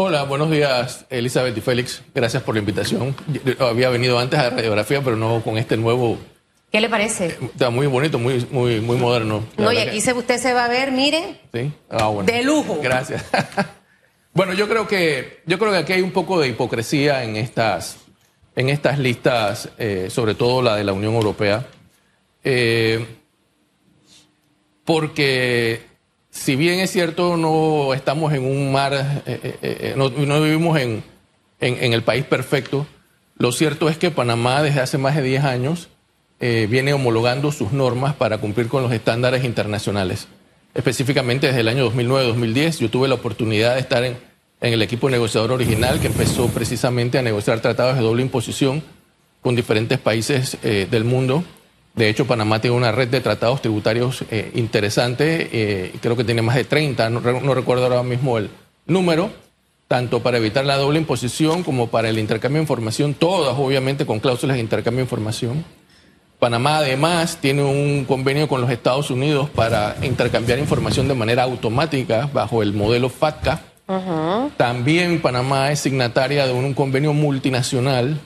Hola, buenos días, Elizabeth y Félix. Gracias por la invitación. Yo había venido antes a radiografía, pero no con este nuevo. ¿Qué le parece? Está muy bonito, muy, muy, muy moderno. No, y aquí usted se va a ver, mire. Sí. Ah, bueno. De lujo. Gracias. bueno, yo creo que yo creo que aquí hay un poco de hipocresía en estas en estas listas, eh, sobre todo la de la Unión Europea, eh, porque si bien es cierto, no estamos en un mar, eh, eh, eh, no, vivimos en, el país perfecto, lo cierto es que Panamá desde hace más de 10 años viene homologando sus normas para cumplir con los estándares internacionales. Específicamente desde el año 2009-2010 yo tuve la oportunidad de estar en, en el equipo negociador original que empezó precisamente a negociar tratados de doble imposición con diferentes países del mundo de hecho, Panamá tiene una red de tratados tributarios eh, interesante, eh, creo que tiene más de 30, no, recuerdo ahora mismo el número, tanto para evitar la doble imposición como para el intercambio de información, todas obviamente con cláusulas de intercambio de información. Panamá además tiene un convenio con los Estados Unidos para intercambiar información de manera automática bajo el modelo FATCA. También Panamá es signataria de un convenio multinacional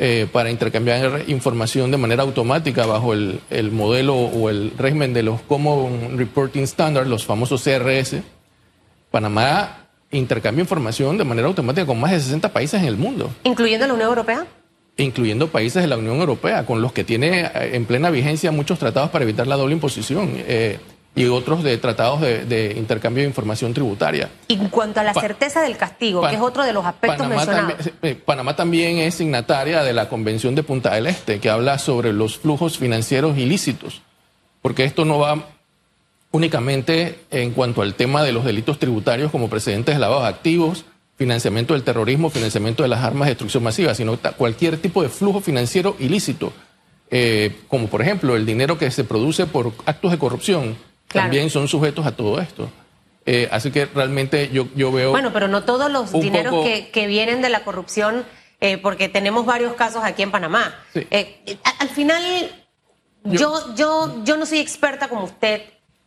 eh, para intercambiar información de manera automática bajo el, modelo o el régimen de los Common Reporting Standards, los famosos CRS. Panamá intercambia información de manera automática con más de 60 países en el mundo. ¿Incluyendo la Unión Europea? Incluyendo países de la Unión Europea, con los que tiene eh, en plena vigencia muchos tratados para evitar la doble imposición. Eh, y otros de tratados de, intercambio de información tributaria. Y en cuanto a la certeza del castigo, que es otro de los aspectos Panamá mencionados. También, eh, Panamá también es signataria de la Convención de Punta del Este, que habla sobre los flujos financieros ilícitos, porque esto no va únicamente en cuanto al tema de los delitos tributarios como precedentes de lavado de activos, financiamiento del terrorismo, financiamiento de las armas de destrucción masiva, sino cualquier tipo de flujo financiero ilícito, eh, como por ejemplo el dinero que se produce por actos de corrupción también son sujetos a todo esto. Eh, así que realmente yo, yo veo... Bueno, pero no todos los dineros que, vienen de la corrupción, eh, porque tenemos varios casos aquí en Panamá. Eh, al final, yo, yo, yo no soy experta como usted,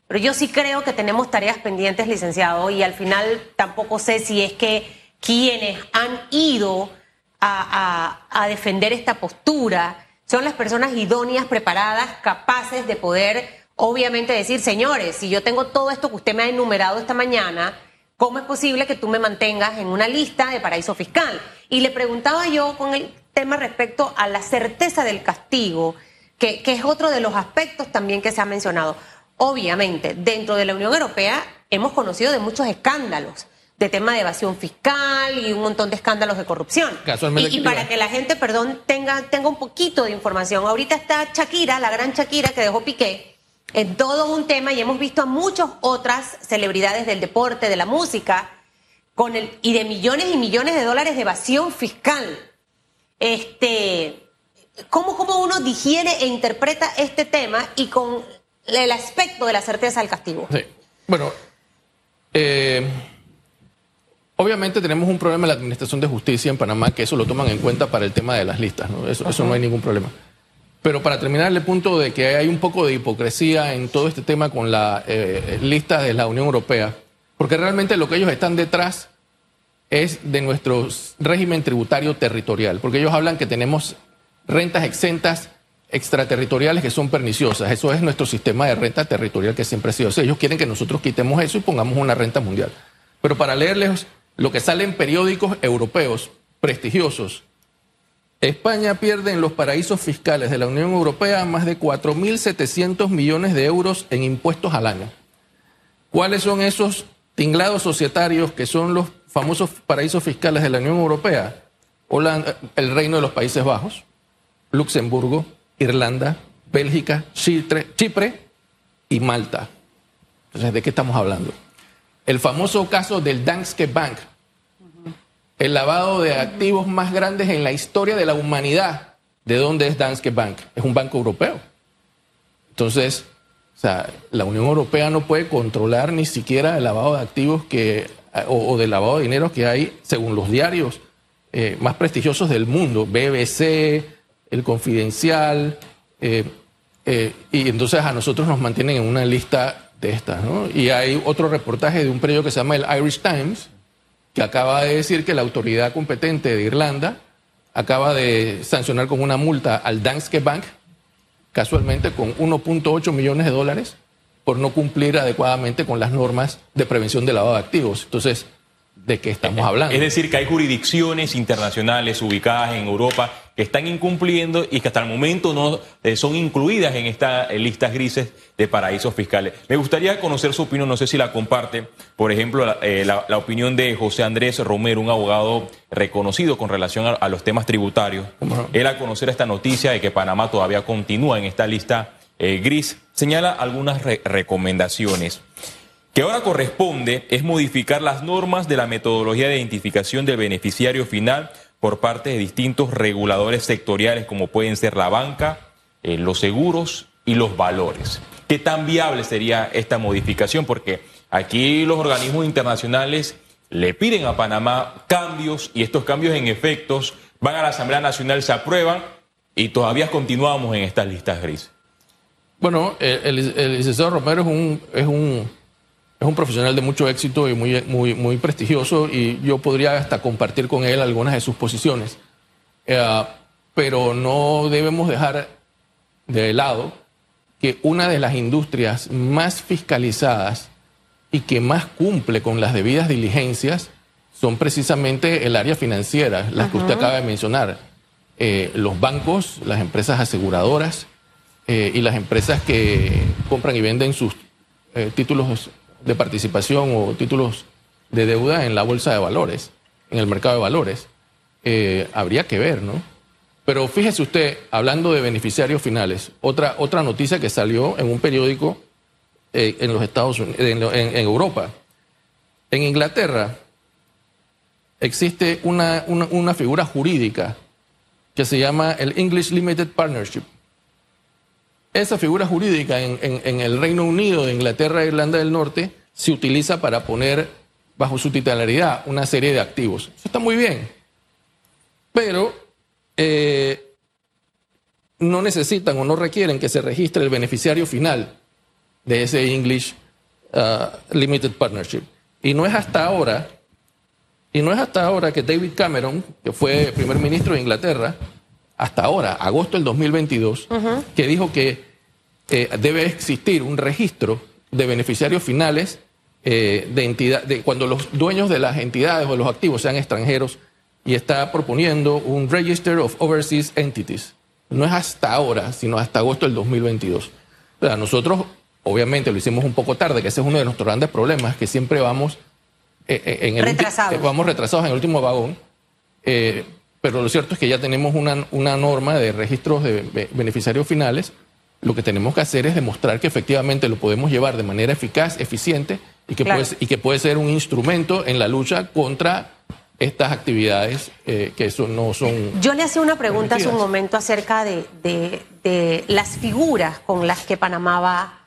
pero yo sí creo que tenemos tareas pendientes, licenciado, y al final tampoco sé si es que quienes han ido a, a defender esta postura son las personas idóneas, preparadas, capaces de poder obviamente decir, señores, si yo tengo todo esto que usted me ha enumerado esta mañana, ¿cómo es posible que tú me mantengas en una lista de paraíso fiscal? Y le preguntaba yo con el tema respecto a la certeza del castigo, que, es otro de los aspectos también que se ha mencionado. Obviamente, dentro de la Unión Europea hemos conocido de muchos escándalos de tema de evasión fiscal y un montón de escándalos de corrupción. Y, y, para que la gente, perdón, tenga, tenga un poquito de información. Ahorita está Shakira, la gran Shakira que dejó Piqué, en todo un tema y hemos visto a muchas otras celebridades del deporte, de la música, con el, y de millones y millones de dólares de evasión fiscal. Este, ¿cómo, ¿Cómo uno digiere e interpreta este tema y con el aspecto de la certeza del castigo? Sí. Bueno, eh, obviamente tenemos un problema en la Administración de Justicia en Panamá, que eso lo toman en cuenta para el tema de las listas, ¿no? Eso, eso no hay ningún problema. Pero para terminar el punto de que hay un poco de hipocresía en todo este tema con la eh, lista de la Unión Europea, porque realmente lo que ellos están detrás es de nuestro régimen tributario territorial, porque ellos hablan que tenemos rentas exentas extraterritoriales que son perniciosas. Eso es nuestro sistema de renta territorial que siempre ha sido. ellos quieren que nosotros quitemos eso y pongamos una renta mundial. Pero para leerles lo que sale en periódicos europeos prestigiosos, España pierde en los paraísos fiscales de la Unión Europea más de 4.700 millones de euros en impuestos al año. ¿Cuáles son esos tinglados societarios que son los famosos paraísos fiscales de la Unión Europea? el Reino de los Países Bajos, Luxemburgo, Irlanda, Bélgica, Chipre, Chipre y Malta. Entonces, ¿de qué estamos hablando? El famoso caso del Danske Bank, el lavado de activos más grandes en la historia de la humanidad. ¿De dónde es Danske Bank? Es un banco europeo. Entonces, o sea, la Unión Europea no puede controlar ni siquiera el lavado de activos que, o, del lavado de dinero que hay, según los diarios eh, más prestigiosos del mundo, BBC, El Confidencial, eh, eh, y entonces a nosotros nos mantienen en una lista de estas. ¿no? Y hay otro reportaje de un periódico que se llama el Irish Times, que acaba de decir que la autoridad competente de Irlanda acaba de sancionar con una multa al Danske Bank, casualmente con 1.8 millones de dólares, por no cumplir adecuadamente con las normas de prevención de lavado de activos. Entonces, ¿de qué estamos hablando? Es decir, que hay jurisdicciones internacionales ubicadas en Europa que están incumpliendo y que hasta el momento no eh, son incluidas en estas listas grises de paraísos fiscales. Me gustaría conocer su opinión, no sé si la comparte, por ejemplo, la, eh, opinión de José Andrés Romero, un abogado reconocido con relación a, los temas tributarios. Él a conocer esta noticia de que Panamá todavía continúa en esta lista eh, gris, señala algunas recomendaciones que ahora corresponde es modificar las normas de la metodología de identificación del beneficiario final por parte de distintos reguladores sectoriales como pueden ser la banca, eh, los seguros y los valores. ¿Qué tan viable sería esta modificación? Porque aquí los organismos internacionales le piden a Panamá cambios y estos cambios en efectos van a la Asamblea Nacional, se aprueban y todavía continuamos en estas listas grises. Bueno, el, licenciado Romero es un, es un es un profesional de mucho éxito y muy, muy, muy prestigioso y yo podría hasta compartir con él algunas de sus posiciones. Eh, pero no debemos dejar de lado que una de las industrias más fiscalizadas y que más cumple con las debidas diligencias son precisamente el área financiera, las que usted acaba de mencionar. Eh, los bancos, las empresas aseguradoras eh, y las empresas que compran y venden sus títulos de participación o títulos de deuda en la bolsa de valores, en el mercado de valores. Eh, habría que ver, ¿no? Pero fíjese usted, hablando de beneficiarios finales, otra, otra noticia que salió en un periódico eh, en los Estados Unidos, en, Europa. En Inglaterra existe una, una, figura jurídica que se llama el English Limited Partnership. Esa figura jurídica en, el Reino Unido, de Inglaterra e Irlanda del Norte se utiliza para poner bajo su titularidad una serie de activos. Eso está muy bien. Pero eh, no necesitan o no requieren que se registre el beneficiario final de ese English uh, Limited Partnership. Y no es hasta ahora, y no es hasta ahora que David Cameron, que fue primer ministro de Inglaterra, hasta ahora, agosto del 2022, que dijo que eh, debe existir un registro de beneficiarios finales eh, de entidad, de, cuando los dueños de las entidades o los activos sean extranjeros y está proponiendo un Register of Overseas Entities. No es hasta ahora, sino hasta agosto del 2022. nosotros, obviamente, lo hicimos un poco tarde, que ese es uno de nuestros grandes problemas, que siempre vamos, eh, en el retrasados. vamos retrasados en el último vagón. Pero lo cierto es que ya tenemos una, una norma de registros de beneficiarios finales. Lo que tenemos que hacer es demostrar que efectivamente lo podemos llevar de manera eficaz, eficiente y que, puede, y que puede ser un instrumento en la lucha contra estas actividades eh, que eso no son. Yo le hacía una pregunta hace un momento acerca de, de, las figuras con las que Panamá va.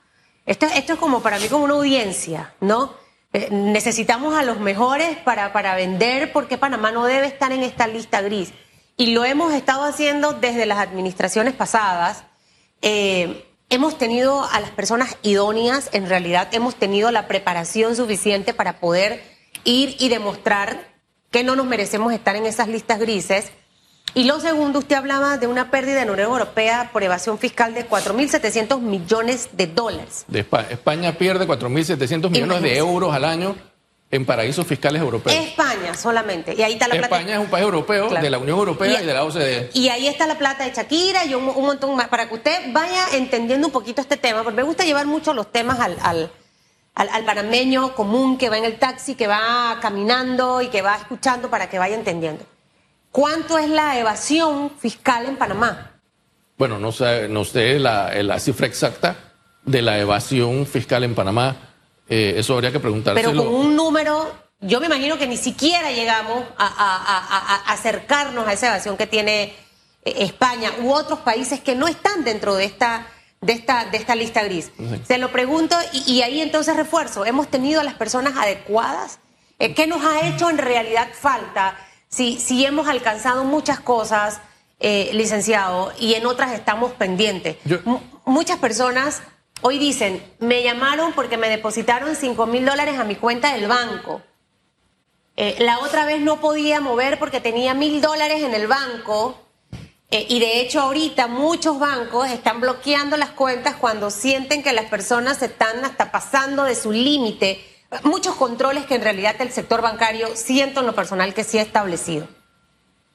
Esto, esto es como para mí como una audiencia, ¿no? Eh, necesitamos a los mejores para, para vender porque Panamá no debe estar en esta lista gris. Y lo hemos estado haciendo desde las administraciones pasadas eh, hemos tenido a las personas idóneas, en realidad hemos tenido la preparación suficiente para poder ir y demostrar que no nos merecemos estar en esas listas grises. Y lo segundo, usted hablaba de una pérdida en la Unión Europea por evasión fiscal de 4.700 millones de dólares. De España. España pierde 4.700 millones de euros al año en paraísos fiscales europeos. España solamente. Y ahí está la España es un país europeo, de la Unión Europea y, de la OCDE. Y ahí está la plata de Shakira y un, montón más. Para que usted vaya entendiendo un poquito este tema, porque me gusta llevar mucho los temas al, al, al, panameño común que va en el taxi, que va caminando y que va escuchando para que vaya entendiendo. ¿Cuánto es la evasión fiscal en Panamá? Bueno, no sé, no sé la, la cifra exacta de la evasión fiscal en Panamá eh, eso habría que preguntárselo. Pero con un número, yo me imagino que ni siquiera llegamos a, acercarnos a esa evasión que tiene eh, España u otros países que no están dentro de esta, de esta, de esta lista gris. Se lo pregunto y, ahí entonces refuerzo, ¿hemos tenido a las personas adecuadas? Eh, ¿Qué nos ha hecho en realidad falta? Si, si hemos alcanzado muchas cosas, licenciado, y en otras estamos pendientes. Muchas personas Hoy dicen, me llamaron porque me depositaron 5 mil dólares a mi cuenta del banco. Eh, la otra vez no podía mover porque tenía mil dólares en el banco. Eh, y de hecho ahorita muchos bancos están bloqueando las cuentas cuando sienten que las personas están hasta pasando de su límite. Muchos controles que en realidad el sector bancario siento en lo personal que sí ha establecido.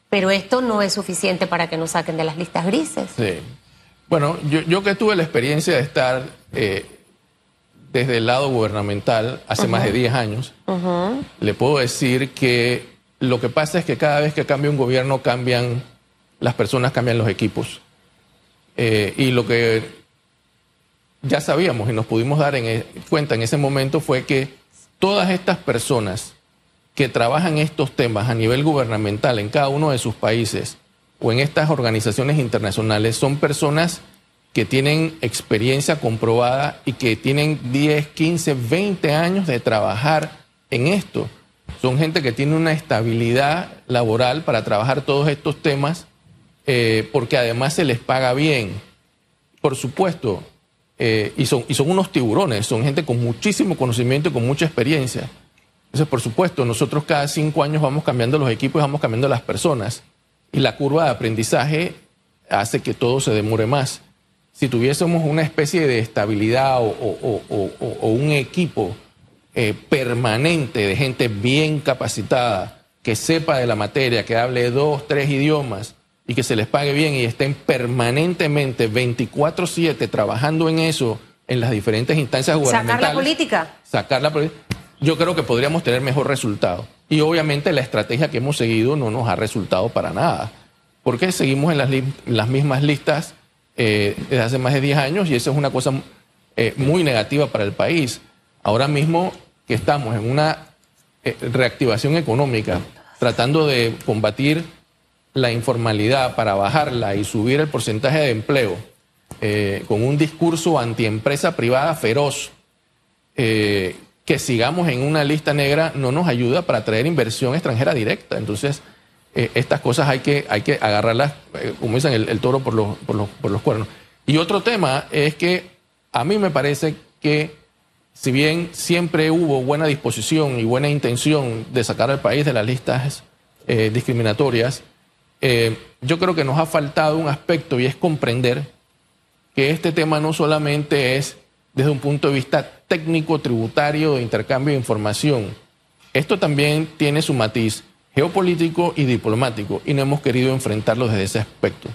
Pero esto no es suficiente para que nos saquen de las listas grises. Sí. Bueno, yo, que tuve la experiencia de estar eh, desde el lado gubernamental hace más de 10 años, le puedo decir que lo que pasa es que cada vez que cambia un gobierno cambian las personas, cambian los equipos. Eh, y lo que ya sabíamos y nos pudimos dar en e, cuenta en ese momento fue que todas estas personas que trabajan estos temas a nivel gubernamental en cada uno de sus países o en estas organizaciones internacionales son personas que tienen experiencia comprobada y que tienen 10, 15, 20 años de trabajar en esto. Son gente que tiene una estabilidad laboral para trabajar todos estos temas eh, porque además se les paga bien. Por supuesto, eh, y, son, y son unos tiburones, son gente con muchísimo conocimiento y con mucha experiencia. Entonces, por supuesto, nosotros cada cinco años vamos cambiando los equipos vamos cambiando las personas. Y la curva de aprendizaje hace que todo se demore más si tuviésemos una especie de estabilidad o, un equipo eh, permanente de gente bien capacitada, que sepa de la materia, que hable dos, tres idiomas y que se les pague bien y estén permanentemente 24/7 trabajando en eso en las diferentes instancias gubernamentales. Sacar la política. Sacar la política. Yo creo que podríamos tener mejor resultado. Y obviamente la estrategia que hemos seguido no nos ha resultado para nada. Porque seguimos en las, las mismas listas eh, desde hace más de 10 años y eso es una cosa eh, muy negativa para el país. Ahora mismo que estamos en una eh, reactivación económica, tratando de combatir la informalidad para bajarla y subir el porcentaje de empleo, con un discurso antiempresa privada feroz, que sigamos en una lista negra no nos ayuda para traer inversión extranjera directa. Entonces, eh, estas cosas hay que, hay que agarrarlas, eh, como dicen, el, toro por los, por, los, por los cuernos. Y otro tema es que a mí me parece que si bien siempre hubo buena disposición y buena intención de sacar al país de las listas eh, discriminatorias, yo creo que nos ha faltado un aspecto y es comprender que este tema no solamente es desde un punto de vista técnico, tributario, de intercambio de información. Esto también tiene su matiz geopolítico y diplomático y no hemos querido enfrentarlo desde ese aspecto.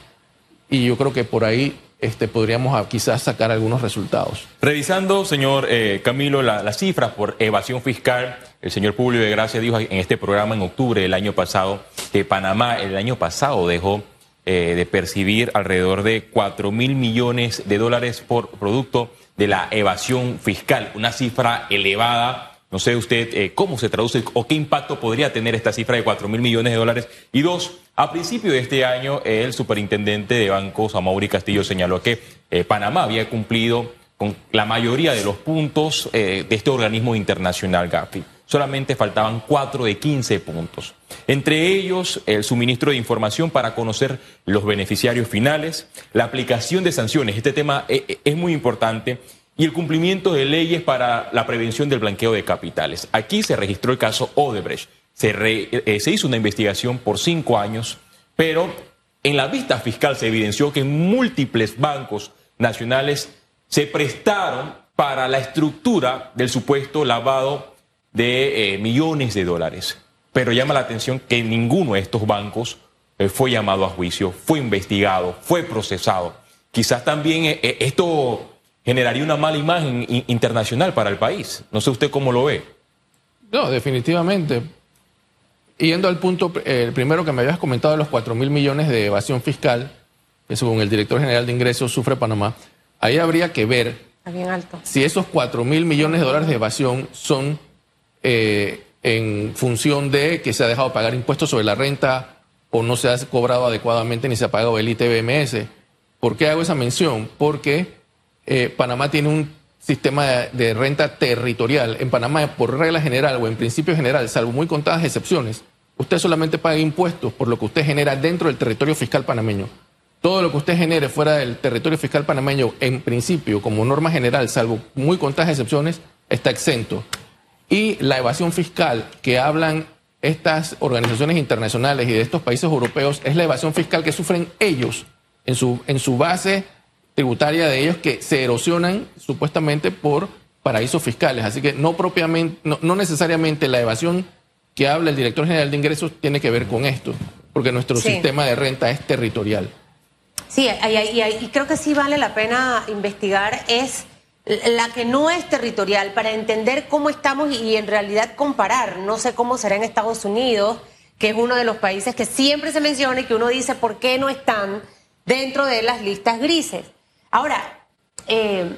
Y yo creo que por ahí este, podríamos ah, quizás sacar algunos resultados. Revisando, señor eh, Camilo, las cifras por evasión fiscal, el señor Publio de Gracia dijo en este programa en octubre del año pasado que Panamá el año pasado dejó eh, de percibir alrededor de 4 mil millones de dólares por producto de la evasión fiscal, una cifra elevada no sé usted eh, cómo se traduce o qué impacto podría tener esta cifra de 4 mil millones de dólares. Y dos, a principio de este año, el superintendente de bancos, Amaury Castillo, señaló que eh, Panamá había cumplido con la mayoría de los puntos eh, de este organismo internacional GAFI. Solamente faltaban 4 de 15 puntos. Entre ellos, el suministro de información para conocer los beneficiarios finales, la aplicación de sanciones. Este tema es muy importante y el cumplimiento de leyes para la prevención del blanqueo de capitales. Aquí se registró el caso Odebrecht. Se, eh, se hizo una investigación por cinco años, pero en la vista fiscal se evidenció que múltiples bancos nacionales se prestaron para la estructura del supuesto lavado de eh, millones de dólares. Pero llama la atención que ninguno de estos bancos eh, fue llamado a juicio, fue investigado, fue procesado. Quizás también esto generaría una mala imagen internacional para el país. No sé usted cómo lo ve. No, definitivamente. Yendo al punto, el primero que me habías comentado de los 4 mil millones de evasión fiscal, que según el director general de ingresos sufre Panamá, ahí habría que ver si esos 4 mil millones de dólares de evasión son eh, en función de que se ha dejado pagar impuestos sobre la renta o no se ha cobrado adecuadamente ni se ha pagado el ITBMS. ¿Por qué hago esa mención? Porque eh, Panamá tiene un sistema de, renta territorial. En Panamá, por regla general o en principio general, salvo muy contadas excepciones, usted solamente paga impuestos por lo que usted genera dentro del territorio fiscal panameño. Todo lo que usted genere fuera del territorio fiscal panameño, en principio, como norma general, salvo muy contadas excepciones, está exento. Y la evasión fiscal que hablan estas organizaciones internacionales y de estos países europeos es la evasión fiscal que sufren ellos en su, en su base tributaria de ellos que se erosionan supuestamente por paraísos fiscales. Así que no propiamente, no, necesariamente la evasión que habla el director general de ingresos tiene que ver con esto, porque nuestro sistema de renta es territorial. Sí, y, creo que sí vale la pena investigar es la que no es territorial para entender cómo estamos y en realidad comparar. No sé cómo será en Estados Unidos, que es uno de los países que siempre se menciona y que uno dice por qué no están dentro de las listas grises. Ahora, eh,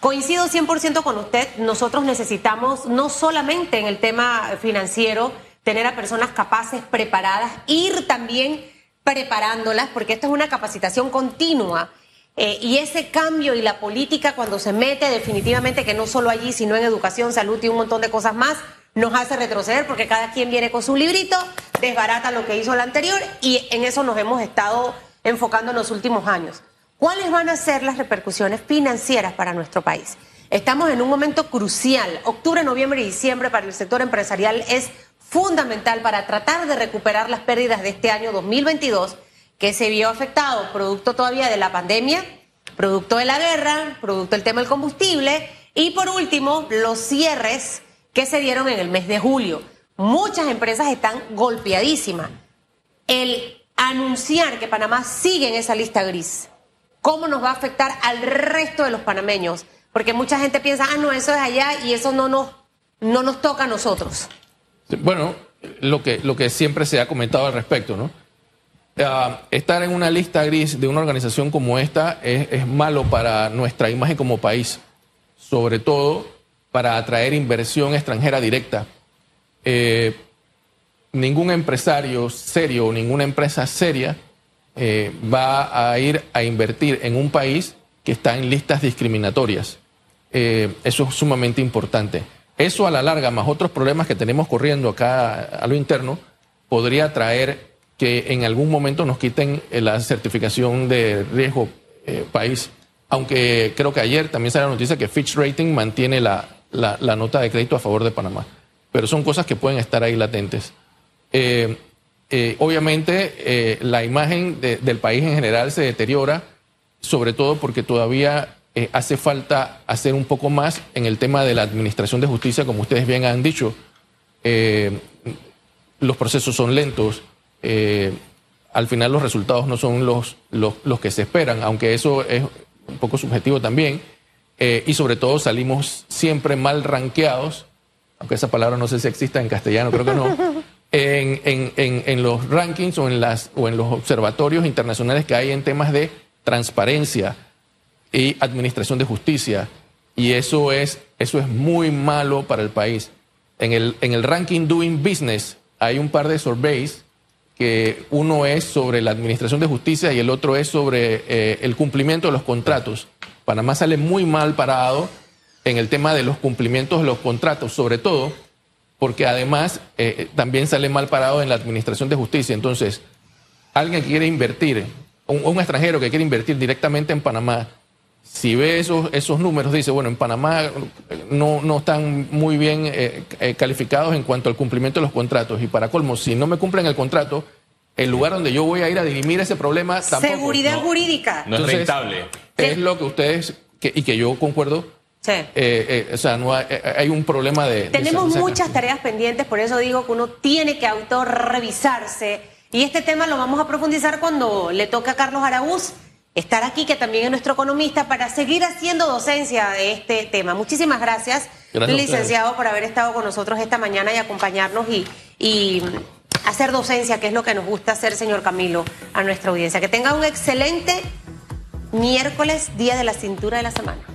coincido 100% con usted, nosotros necesitamos no solamente en el tema financiero tener a personas capaces, preparadas, ir también preparándolas, porque esto es una capacitación continua eh, y ese cambio y la política cuando se mete definitivamente que no solo allí, sino en educación, salud y un montón de cosas más, nos hace retroceder porque cada quien viene con su librito, desbarata lo que hizo el anterior y en eso nos hemos estado enfocando en los últimos años. ¿Cuáles van a ser las repercusiones financieras para nuestro país? Estamos en un momento crucial. Octubre, noviembre y diciembre para el sector empresarial es fundamental para tratar de recuperar las pérdidas de este año 2022 que se vio afectado producto todavía de la pandemia, producto de la guerra, producto del tema del combustible y por último los cierres que se dieron en el mes de julio. Muchas empresas están golpeadísimas. El anunciar que Panamá sigue en esa lista gris, ¿cómo nos va a afectar al resto de los panameños? Porque mucha gente piensa, ah, no, eso es allá y eso no nos, no nos toca a nosotros. Bueno, lo que, lo que siempre se ha comentado al respecto, ¿no? Ah, estar en una lista gris de una organización como esta es, malo para nuestra imagen como país, sobre todo para atraer inversión extranjera directa. Eh, ningún empresario serio o ninguna empresa seria eh, va a ir a invertir en un país que está en listas discriminatorias. Eh, eso es sumamente importante. Eso a la larga, más otros problemas que tenemos corriendo acá a lo interno, podría traer que en algún momento nos quiten eh, la certificación de riesgo eh, país. Aunque creo que ayer también salió la noticia que Fitch Rating mantiene la, la, nota de crédito a favor de Panamá. Pero son cosas que pueden estar ahí latentes. Eh, obviamente la imagen del país en general se deteriora, sobre todo porque todavía hace falta hacer un poco más en el tema de la administración de justicia, como ustedes bien han dicho. los procesos son lentos, eh, al final los resultados no son los, los, que se esperan, aunque eso es un poco subjetivo también, eh, y sobre todo salimos siempre mal ranqueados, aunque esa palabra no sé si exista en castellano, creo que no, en, en, en, los rankings o en, las, o en los observatorios internacionales que hay en temas de transparencia y administración de justicia. Y eso es, eso es muy malo para el país. En el, en el ranking Doing Business hay un par de surveys que uno es sobre la administración de justicia y el otro es sobre eh, el cumplimiento de los contratos. Panamá sale muy mal parado en el tema de los cumplimientos de los contratos, sobre todo porque además eh, también sale mal parado en la administración de justicia. Entonces, alguien que quiere invertir, un, extranjero que quiere invertir directamente en Panamá, si ve esos, esos números, dice, bueno, en Panamá no, no están muy bien eh, eh, calificados en cuanto al cumplimiento de los contratos. Y para colmo, si no me cumplen el contrato, el lugar donde yo voy a ir a dirimir ese problema tampoco. Seguridad jurídica. No es rentable. Es lo que ustedes, y que yo concuerdo, Sí. Eh, o sea, no hay, un problema de... Tenemos muchas tareas pendientes, por eso digo que uno tiene que autorrevisarse. Y este tema lo vamos a profundizar cuando le toque a Carlos Araúz estar aquí, que también es nuestro economista, para seguir haciendo docencia de este tema. Muchísimas gracias, licenciado, por haber estado con nosotros esta mañana y acompañarnos y, y hacer docencia, que es lo que nos gusta hacer, señor Camilo, a nuestra audiencia. Que tenga un excelente miércoles, día de la cintura de la semana.